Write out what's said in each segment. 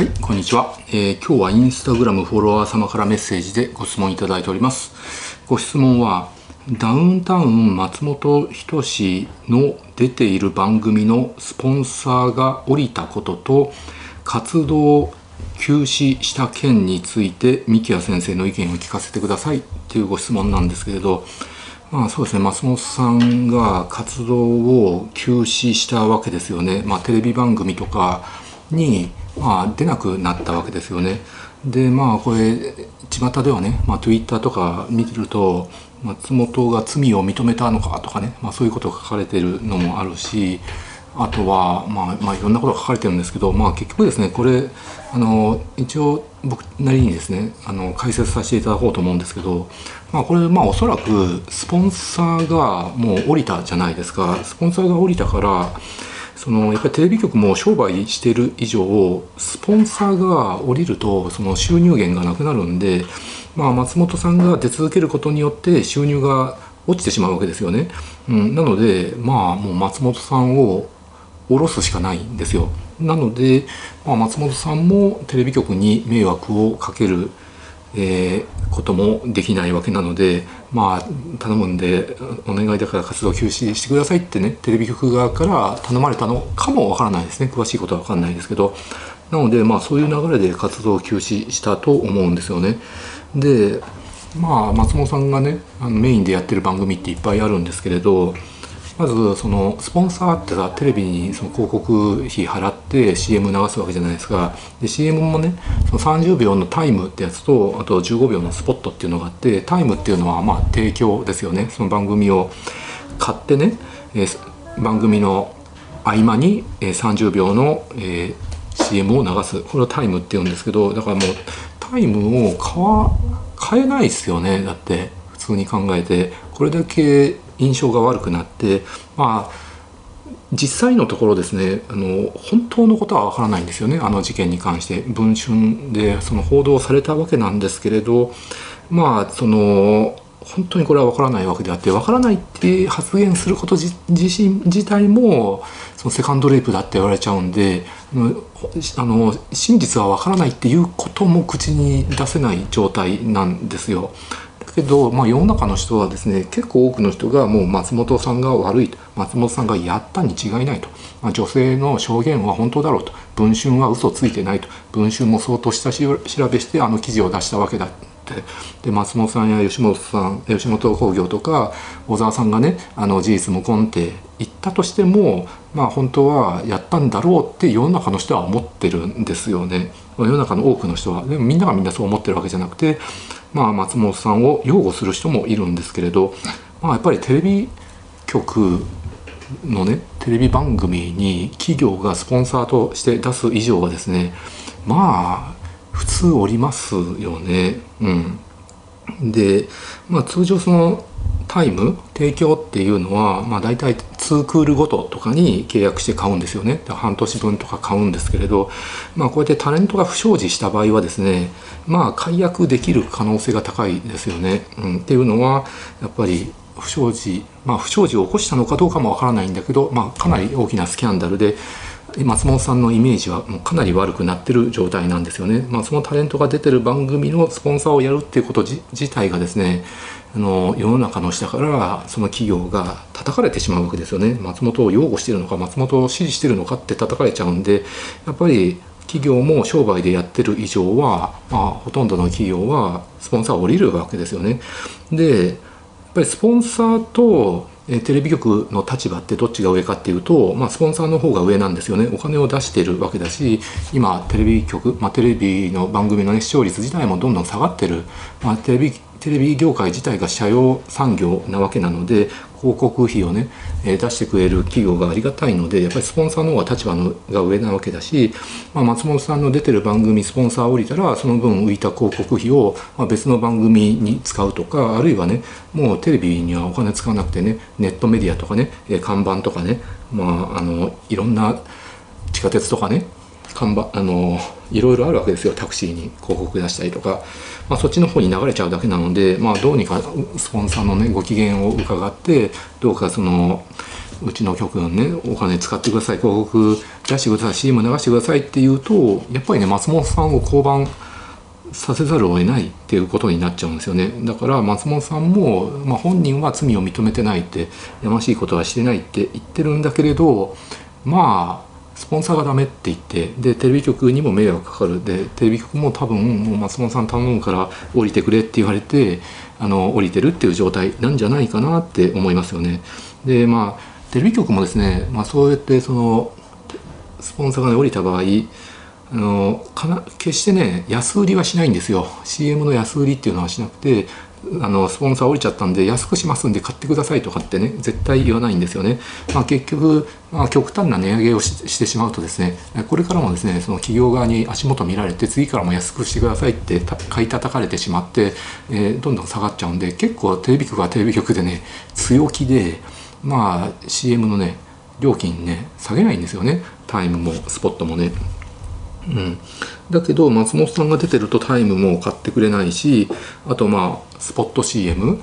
はい、こんにちは、えー、今日はインスタグラムフォロワー様からメッセージでご質問いただいております。ご質問は、ダウンタウン松本人志の出ている番組のスポンサーが降りたことと、活動休止した件について、三木谷先生の意見を聞かせてくださいというご質問なんですけれど、まあそうですね、松本さんが活動を休止したわけですよね。まあテレビ番組とかにまあ、出なくなったわけですよね。でまあこれ巷ではね、まあ、Twitter とか見てると松本が罪を認めたのかとかね、まあ、そういうことが書かれてるのもあるしあとは、まあ、まあいろんなことが書かれてるんですけど、まあ、結局ですねこれあの一応僕なりにですねあの解説させていただこうと思うんですけど、まあ、これまあおそらくスポンサーがもう降りたじゃないですかスポンサーが降りたからそのやっぱりテレビ局も商売してる以上スポンサーが降りるとその収入源がなくなるんで、まあ、松本さんが出続けることによって収入が落ちてしまうわけですよね、うん、なのでまあもう松本さんを下ろすしかないんですよ。なので、まあ、松本さんもテレビ局に迷惑をかけるえー、こともできないわけなのでまあ頼むんでお願いだから活動休止してくださいってねテレビ局側から頼まれたのかもわからないですね。詳しいことはわかんないですけど。なのでまあそういう流れで活動休止したと思うんですよね。でまあ松本さんがねあのメインでやってる番組っていっぱいあるんですけれどまずそのスポンサーってさテレビにその広告費払って CM 流すわけじゃないですか。で CM もねその30秒のタイムってやつとあと15秒のスポットっていうのがあってタイムっていうのはまあ提供ですよね。その番組を買ってね、えー、番組の合間に、30秒の、えー、CM を流す。これをタイムっていうんですけどだからもうタイムを買わ買えないですよね。だって普通に考えて。これだけ印象が悪くなってまあ実際のところですねあの本当のことはわからないんですよねあの事件に関して文春でその報道されたわけなんですけれどまあその本当にこれはわからないわけであってわからないって発言すること自身自体もそのセカンドレイプだって言われちゃうんであの真実はわからないっていうことも口に出せない状態なんですよ。けど、まあ、世の中の人はですね結構多くの人がもう松本さんが悪いと。松本さんがやったに違いないと、まあ、女性の証言は本当だろうと。文春は嘘ついてないと。文春も相当下調べしてあの記事を出したわけだ。ってで松本さんや吉本さん吉本興業とか小沢さんがねあの事実無根って言ったとしてもまあ本当はやったんだろうって世の中の人は思ってるんですよね。世の中の多くの人は。でもみんながみんなそう思ってるわけじゃなくてまあ、松本さんを擁護する人もいるんですけれど、まあ、やっぱりテレビ局のねテレビ番組に企業がスポンサーとして出す以上はですねまあ普通おりますよね。うん、で、まあ、通常そのタイム提供っていうのは、まあ、大体2クールごととかに契約して買うんですよね。半年分とか買うんですけれど、まあ、こうやってタレントが不祥事した場合はですねまあ解約できる可能性が高いですよね、うん、っていうのはやっぱり不祥事まあ不祥事を起こしたのかどうかもわからないんだけど、まあ、かなり大きなスキャンダルで松本さんのイメージはもうかなり悪くなってる状態なんですよね、まあ、そのタレントが出てる番組のスポンサーをやるっていうこと自体がですねあの世の中の下からその企業が叩かれてしまうわけですよね松本を擁護してるのか松本を支持してるのかって叩かれちゃうんでやっぱり企業も商売でやってる以上は、まあ、ほとんどの企業はスポンサーを降りるわけですよね。でやっぱりスポンサーとえテレビ局の立場ってどっちが上かっていうと、まあ、スポンサーの方が上なんですよね。お金を出してるわけだし今テレビ局、まあ、テレビの番組の、ね、視聴率自体もどんどん下がってる、まあ、テレビテレビ業界自体が社用産業なわけなので広告費をね、え出してくれる企業がありがたいのでやっぱりスポンサーの方が立場のが上なわけだし、まあ、松本さんの出てる番組スポンサー降りたらその分浮いた広告費を、ま別の番組に使うとかあるいはねもうテレビにはお金使わなくてねネットメディアとかね看板とかね、まあ、あのいろんな地下鉄とかね看板あのいろいろあるわけですよ。タクシーに広告出したりとか、まあ、そっちの方に流れちゃうだけなので、まあ、どうにかスポンサーの、ね、ご機嫌を伺ってどうかそのうちの局のねお金使ってください。広告出してください。CM 流してくださいって言うとやっぱりね松本さんを降板させざるを得ないっていうことになっちゃうんですよね。だから松本さんも、まあ、本人は罪を認めてないってやましいことはしてないって言ってるんだけれどまあスポンサーがダメって言ってでテレビ局にも迷惑かかるでテレビ局も多分もう松本さん頼むから降りてくれって言われてあの降りてるっていう状態なんじゃないかなって思いますよね。でまあテレビ局もですね、まあ、そうやってそのスポンサーが、ね、降りた場合あのかな決してね安売りはしないんですよ CM の安売りっていうのはしなくてあのスポンサー降りちゃったんで安くしますんで買ってくださいとかってね絶対言わないんですよね、まあ、結局、まあ、極端な値上げをしてしまうとですねこれからもですねその企業側に足元見られて次からも安くしてくださいって買い叩かれてしまって、えー、どんどん下がっちゃうんで結構テレビ局はテレビ局でね強気でまあ CM のね料金ね下げないんですよねタイムもスポットもね。うん、だけど松本さんが出てるとタイムも買ってくれないしあとまあスポット CM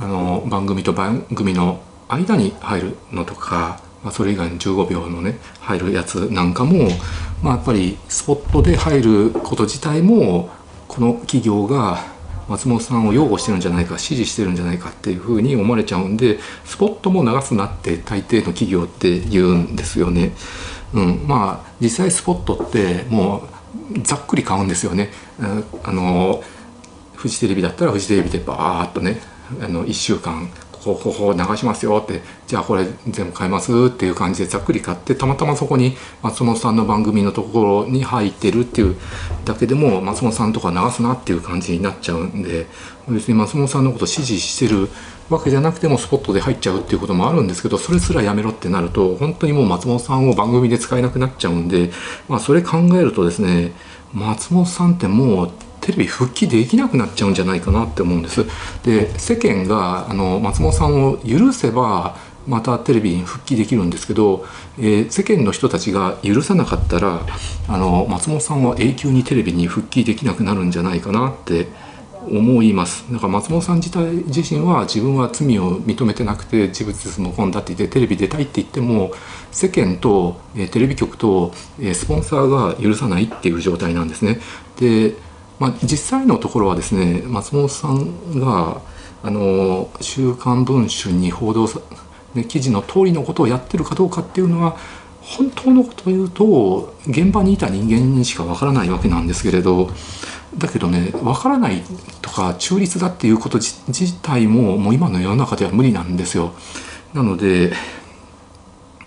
あの番組と番組の間に入るのとか、まあ、それ以外の15秒のね入るやつなんかも、まあ、やっぱりスポットで入ること自体もこの企業が松本さんを擁護してるんじゃないか支持してるんじゃないかっていうふうに思われちゃうんでスポットも流すなって大抵の企業って言うんですよね。うん、まあ実際スポットってもうざっくり買うんですよね。あのフジテレビだったらフジテレビでバーっとねあの1週間こここ流しますよってじゃあこれ全部買いますっていう感じでざっくり買ってたまたまそこに松本さんの番組のところに入ってるっていうだけでも松本さんとか流すなっていう感じになっちゃうんで別に松本さんのこと支持してるわけじゃなくてもスポットで入っちゃうっていうこともあるんですけどそれすらやめろってなると本当にもう松本さんを番組で使えなくなっちゃうんで、まあ、それ考えるとですね松本さんってもうテレビ復帰できなくなっちゃうんじゃないかなって思うんです。で世間があの松本さんを許せばまたテレビに復帰できるんですけど、えー、世間の人たちが許さなかったらあの松本さんは永久にテレビに復帰できなくなるんじゃないかなって思いますだから松本さん自体自身は自分は罪を認めてなくて自物無根だって言ってテレビ出たいって言っても世間と、えー、テレビ局と、えー、スポンサーが許さないっていう状態なんですね。でまあ、実際のところはですね松本さんがあの「週刊文春」に報道さ、ね、記事の通りのことをやってるかどうかっていうのは本当のことを言うと現場にいた人間にしかわからないわけなんですけれどだけどねわからないとか中立だっていうこと自体ももう今の世の中では無理なんですよ。なので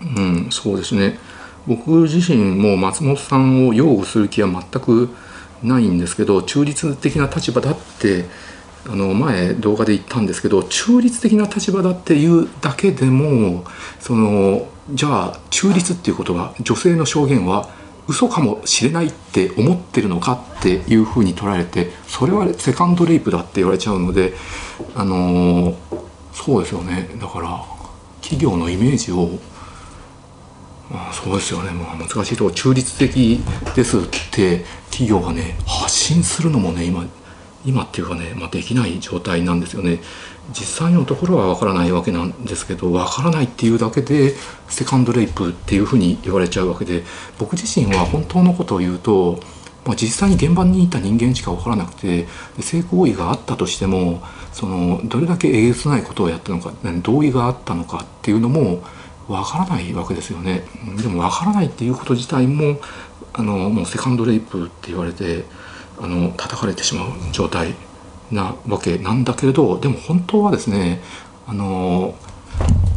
うんそうですね僕自身も松本さんを擁護する気は全くないんですけど中立的な立場だってあの前動画で言ったんですけど中立的な立場だっていうだけでもそのじゃあ中立っていうことは女性の証言は嘘かもしれないって思ってるのかっていうふうに捉えてそれはセカンドレイプだって言われちゃうのであのそうですよね。だから企業のイメージをまあ、そうですよね、まあ、難しいところ中立的ですって企業がね発信するのもね今今っていうかね、まあ、できない状態なんですよね。実際のところはわからないわけなんですけどわからないっていうだけでセカンドレイプっていうふうに言われちゃうわけで僕自身は本当のことを言うと、まあ、実際に現場にいた人間しかわからなくて性行為があったとしてもそのどれだけえげつないことをやったのか同意があったのかっていうのもわからないわけですよね。でもわからないっていうこと自体もあのもうセカンドレイプって言われてあの叩かれてしまう状態なわけなんだけれどでも本当はですねあの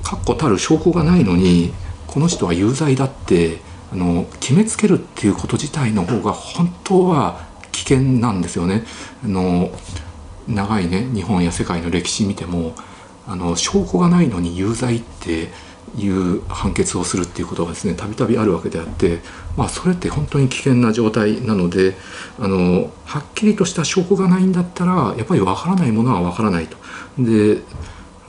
確固たる証拠がないのにこの人は有罪だってあの決めつけるっていうこと自体の方が本当は危険なんですよね。あの長いね日本や世界の歴史見てもあの証拠がないのに有罪っていう判決をするっていうことがですねたびたびあるわけであって、まあ、それって本当に危険な状態なのであのはっきりとした証拠がないんだったらやっぱりわからないものはわからないと。で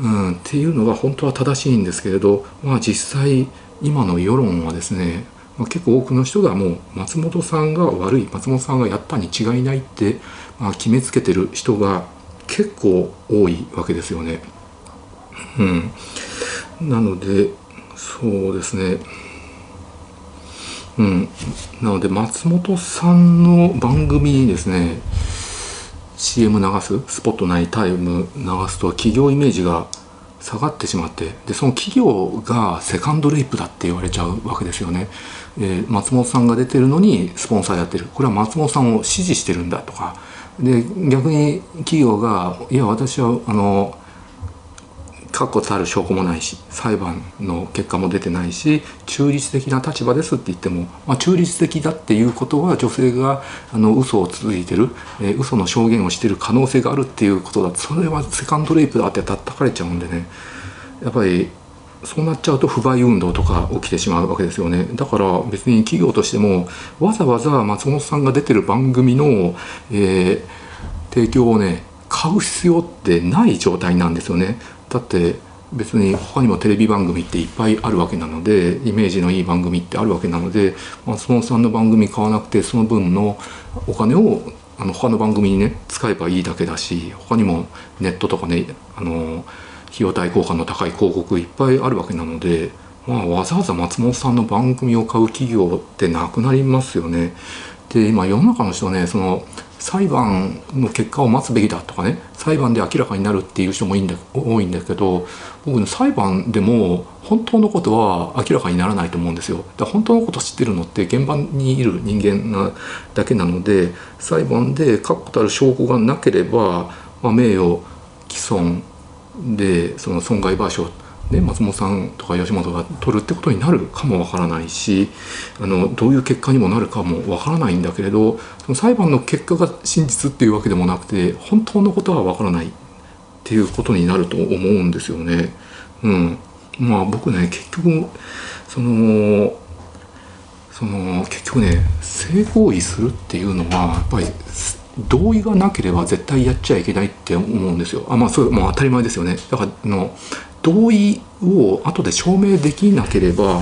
うん、っていうのが本当は正しいんですけれど、まあ、実際今の世論はですね、ま、結構多くの人がもう松本さんが悪い松本さんがやったに違いないって、まあ、決めつけてる人が結構多いわけですよね。うんなのでそうですね。うん。なので松本さんの番組にですね CM 流すスポットないタイム流すと企業イメージが下がってしまってでその企業がセカンドレイプだって言われちゃうわけですよね、えー、松本さんが出てるのにスポンサーやってる。これは松本さんを支持してるんだとか。で逆に企業がいや私はあの確固たる証拠もないし裁判の結果も出てないし中立的な立場ですって言っても、まあ、中立的だっていうことは女性があの嘘を続いてる、えー、嘘の証言をしてる可能性があるっていうことだ。それはセカンドレイプだって叩かれちゃうんでね。やっぱりそうなっちゃうと不買運動とか起きてしまうわけですよね。だから別に企業としてもわざわざ松本さんが出てる番組の、えー、提供をね買う必要ってない状態なんですよね。だって別に他にもテレビ番組っていっぱいあるわけなのでイメージのいい番組ってあるわけなので松本さんの番組買わなくてその分のお金をあの他の番組にね使えばいいだけだし他にもネットとかねあの費用対効果の高い広告いっぱいあるわけなので、まあ、わざわざ松本さんの番組を買う企業ってなくなりますよね。で今世の中の人はねその裁判の結果を待つべきだとかね裁判で明らかになるっていう人もいんだ多いんだけど僕ね裁判でも本当のことは明らかにならないと思うんですよ。だ本当のこと知ってるのって現場にいる人間なだけなので裁判で確固たる証拠がなければ、まあ、名誉毀損でその損害賠償ね、松本さんとか吉本が取るってことになるかもわからないしあのどういう結果にもなるかもわからないんだけれどその裁判の結果が真実っていうわけでもなくて本当のことはわからないっていうことになると思うんですよね。うん、まあ僕ね結局そのその結局ね性行為するっていうのはやっぱり同意がなければ絶対やっちゃいけないって思うんですよ。あまあそれもう当たり前ですよね。だからの同意を後で証明できなければ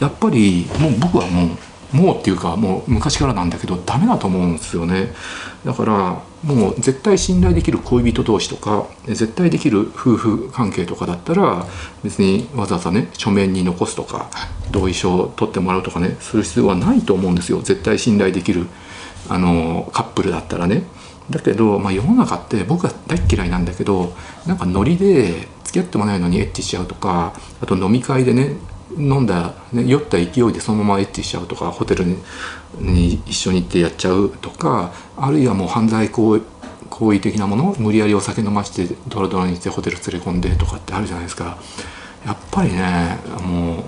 やっぱりもう僕はもうもうっていうかもう昔からなんだけどダメだと思うんですよねだからもう絶対信頼できる恋人同士とか絶対できる夫婦関係とかだったら別にわざわざね書面に残すとか同意書を取ってもらうとかねする必要はないと思うんですよ絶対信頼できるあのカップルだったらね。だけど、まあ、世の中って僕は大嫌いなんだけどなんかノリで付き合ってもないのにエッチしちゃうとかあと飲み会でね飲んだ、ね、酔った勢いでそのままエッチしちゃうとかホテルにに一緒に行ってやっちゃうとかあるいはもう犯罪行為行為的なもの無理やりお酒飲ましてドロドロにしてホテル連れ込んでとかってあるじゃないですか。やっぱりねも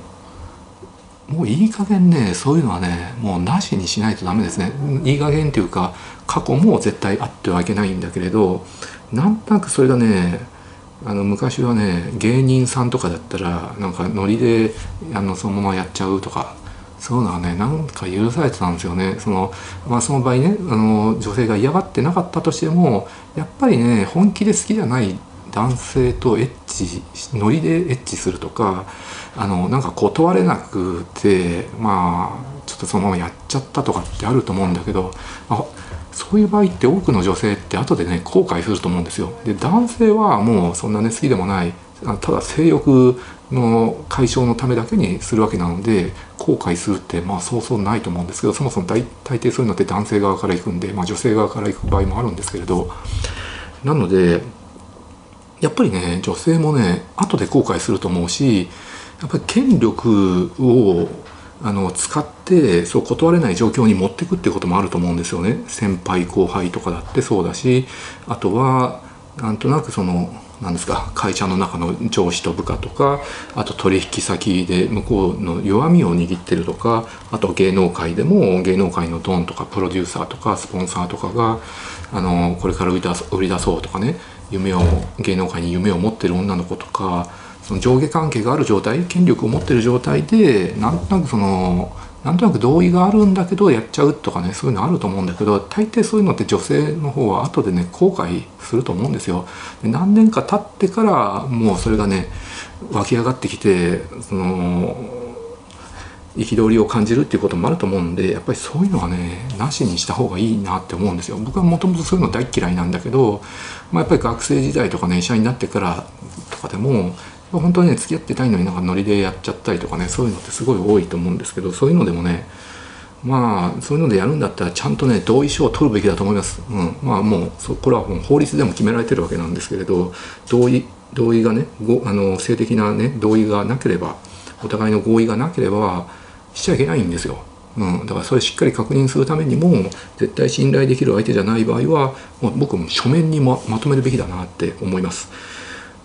うもういい加減ねそういうのはねもうなしにしないとダメですね。いい加減っていうか過去も絶対あってはいけないんだけれどなんとなくそれがねあの昔はね芸人さんとかだったらなんかノリであのそのままやっちゃうとかそういうのはねなんか許されてたんですよね。その,、まあ、その場合ねあの女性が嫌がってなかったとしてもやっぱりね本気で好きじゃない男性とエッチノリでエッチするとかあのなんか断れなくてまあちょっとそのままやっちゃったとかってあると思うんだけどあそういう場合って多くの女性って後でね後悔すると思うんですよ。で男性はもうそんなね好きでもないただ性欲の解消のためだけにするわけなので後悔するってまあそうそうないと思うんですけどそもそも大大抵そういうのって男性側から行くんで、まあ、女性側から行く場合もあるんですけれどなのでやっぱりね女性もね後で後悔すると思うしやっぱり権力をあの使ってそう断れない状況に持っていくっていうこともあると思うんですよね。先輩後輩とかだってそうだしあとはなんとなくその何ですか会社の中の上司と部下とかあと取引先で向こうの弱みを握ってるとかあと芸能界でも芸能界のドンとかプロデューサーとかスポンサーとかがあのこれから売り出売り出そうとかね夢を芸能界に夢を持ってる女の子とかその上下関係がある状態権力を持ってる状態でなんとなくそのなんとなく同意があるんだけどやっちゃうとかねそういうのあると思うんだけど大抵そういうのって女性の方は後でね後悔すると思うんですよ。で何年か経ってからもうそれがね湧き上がってきてその憤りを感じるっていうこともあると思うんでやっぱりそういうのはねなしにした方がいいなって思うんですよ。僕はもともとそういうの大嫌いなんだけど、まあ、やっぱり学生時代とかね医者になってからとかでも本当にね付き合ってたいのになんかノリでやっちゃったりとかねそういうのってすごい多いと思うんですけどそういうのでもねまあそういうのでやるんだったらちゃんとね同意書を取るべきだと思います。うん、まあもうそこれはもう法律でも決められてるわけなんですけれど同意同意がねごあの性的なね同意がなければお互いの合意がなければしちゃいけないんですよ。うん、だからそれしっかり確認するためにも絶対信頼できる相手じゃない場合はもう僕も書面にままとめるべきだなって思います。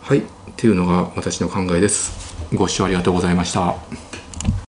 はいっていうのが私の考えです。ご視聴ありがとうございました。